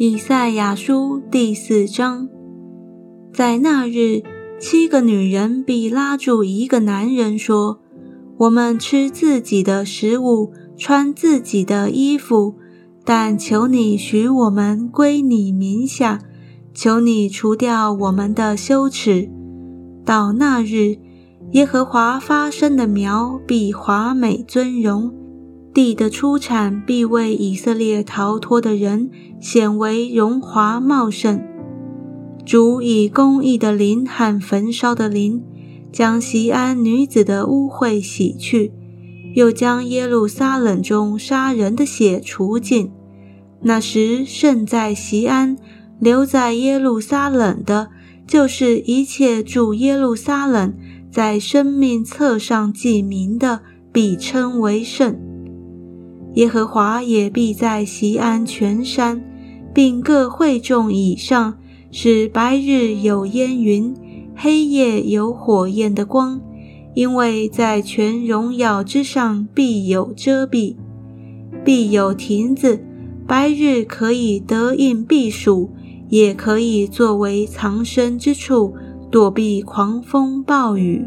以赛亚书第四章，在那日，七个女人必拉住一个男人说：“我们吃自己的食物，穿自己的衣服，但求你许我们归你名下，求你除掉我们的羞耻。到那日，耶和华发生的苗必华美尊荣。”地的出产必为以色列逃脱的人显为荣华茂盛。主以公义的灵和焚烧的灵，将西安女子的污秽洗去，又将耶路撒冷中杀人的血除尽。那时圣在西安，留在耶路撒冷的，就是一切住耶路撒冷，在生命册上记名的，必称为圣。耶和华也必在西安全山，并各会众以上，使白日有烟云，黑夜有火焰的光，因为在全荣耀之上必有遮蔽，必有亭子。白日可以得应避暑，也可以作为藏身之处，躲避狂风暴雨。